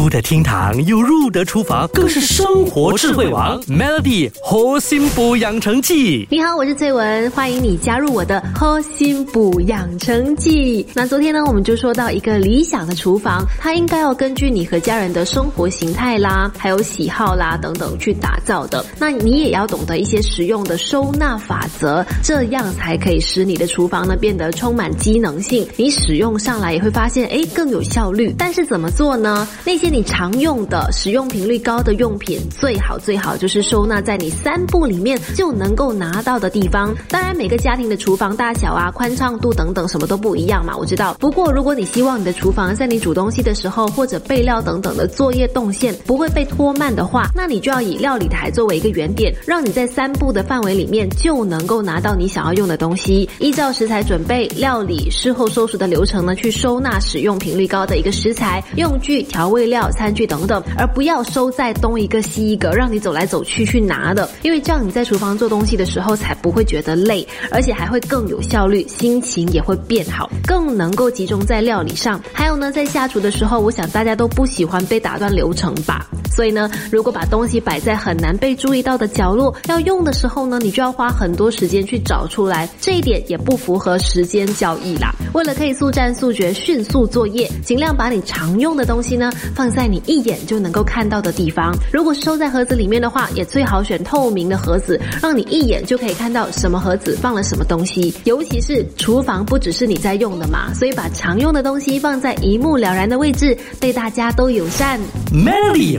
出得厅堂又入得厨房，更是生活智慧王。Melody 核心补养成记，你好，我是翠文，欢迎你加入我的核心补养成记。那昨天呢，我们就说到一个理想的厨房，它应该要根据你和家人的生活形态啦，还有喜好啦等等去打造的。那你也要懂得一些实用的收纳法则，这样才可以使你的厨房呢变得充满机能性。你使用上来也会发现，哎，更有效率。但是怎么做呢？那些你常用的、使用频率高的用品，最好最好就是收纳在你三步里面就能够拿到的地方。当然，每个家庭的厨房大小啊、宽敞度等等什么都不一样嘛，我知道。不过，如果你希望你的厨房在你煮东西的时候或者备料等等的作业动线不会被拖慢的话，那你就要以料理台作为一个原点，让你在三步的范围里面就能够拿到你想要用的东西。依照食材准备、料理、事后收拾的流程呢，去收纳使用频率高的一个食材、用具、调味料、餐具等等，而不要收在东一个西一个，让你走来走去去拿的。因为这样你在厨房做东西的时候才不会觉得累，而且还会更有效率，心情也会变好，更能够集中在料理上。还有呢，在下厨的时候，我想大家都不喜欢被打断流程吧。所以呢，如果把东西摆在很难被注意到的角落，要用的时候呢，你就要花很多时间去找出来，这一点也不符合时间交易啦。为了可以速战速决、迅速作业，尽量把你常用的东西呢放在你一眼就能够看到的地方。如果是收在盒子里面的话，也最好选透明的盒子，让你一眼就可以看到什么盒子放了什么东西。尤其是厨房不只是你在用的嘛，所以把常用的东西放在一目了然的位置，对大家都友善。Melody